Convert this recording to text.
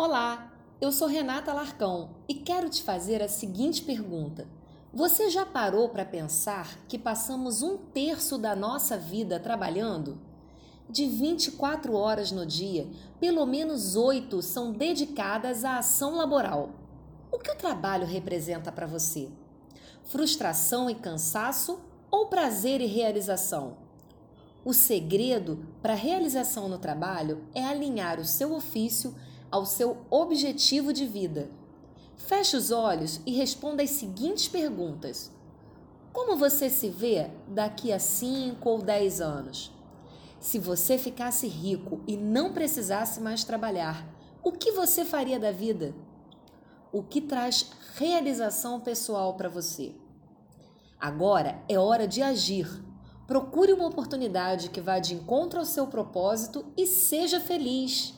Olá, eu sou Renata Larcão e quero te fazer a seguinte pergunta. Você já parou para pensar que passamos um terço da nossa vida trabalhando? De 24 horas no dia, pelo menos 8 são dedicadas à ação laboral. O que o trabalho representa para você? Frustração e cansaço ou prazer e realização? O segredo para a realização no trabalho é alinhar o seu ofício ao seu objetivo de vida. Feche os olhos e responda as seguintes perguntas: Como você se vê daqui a 5 ou 10 anos? Se você ficasse rico e não precisasse mais trabalhar, o que você faria da vida? O que traz realização pessoal para você? Agora é hora de agir. Procure uma oportunidade que vá de encontro ao seu propósito e seja feliz.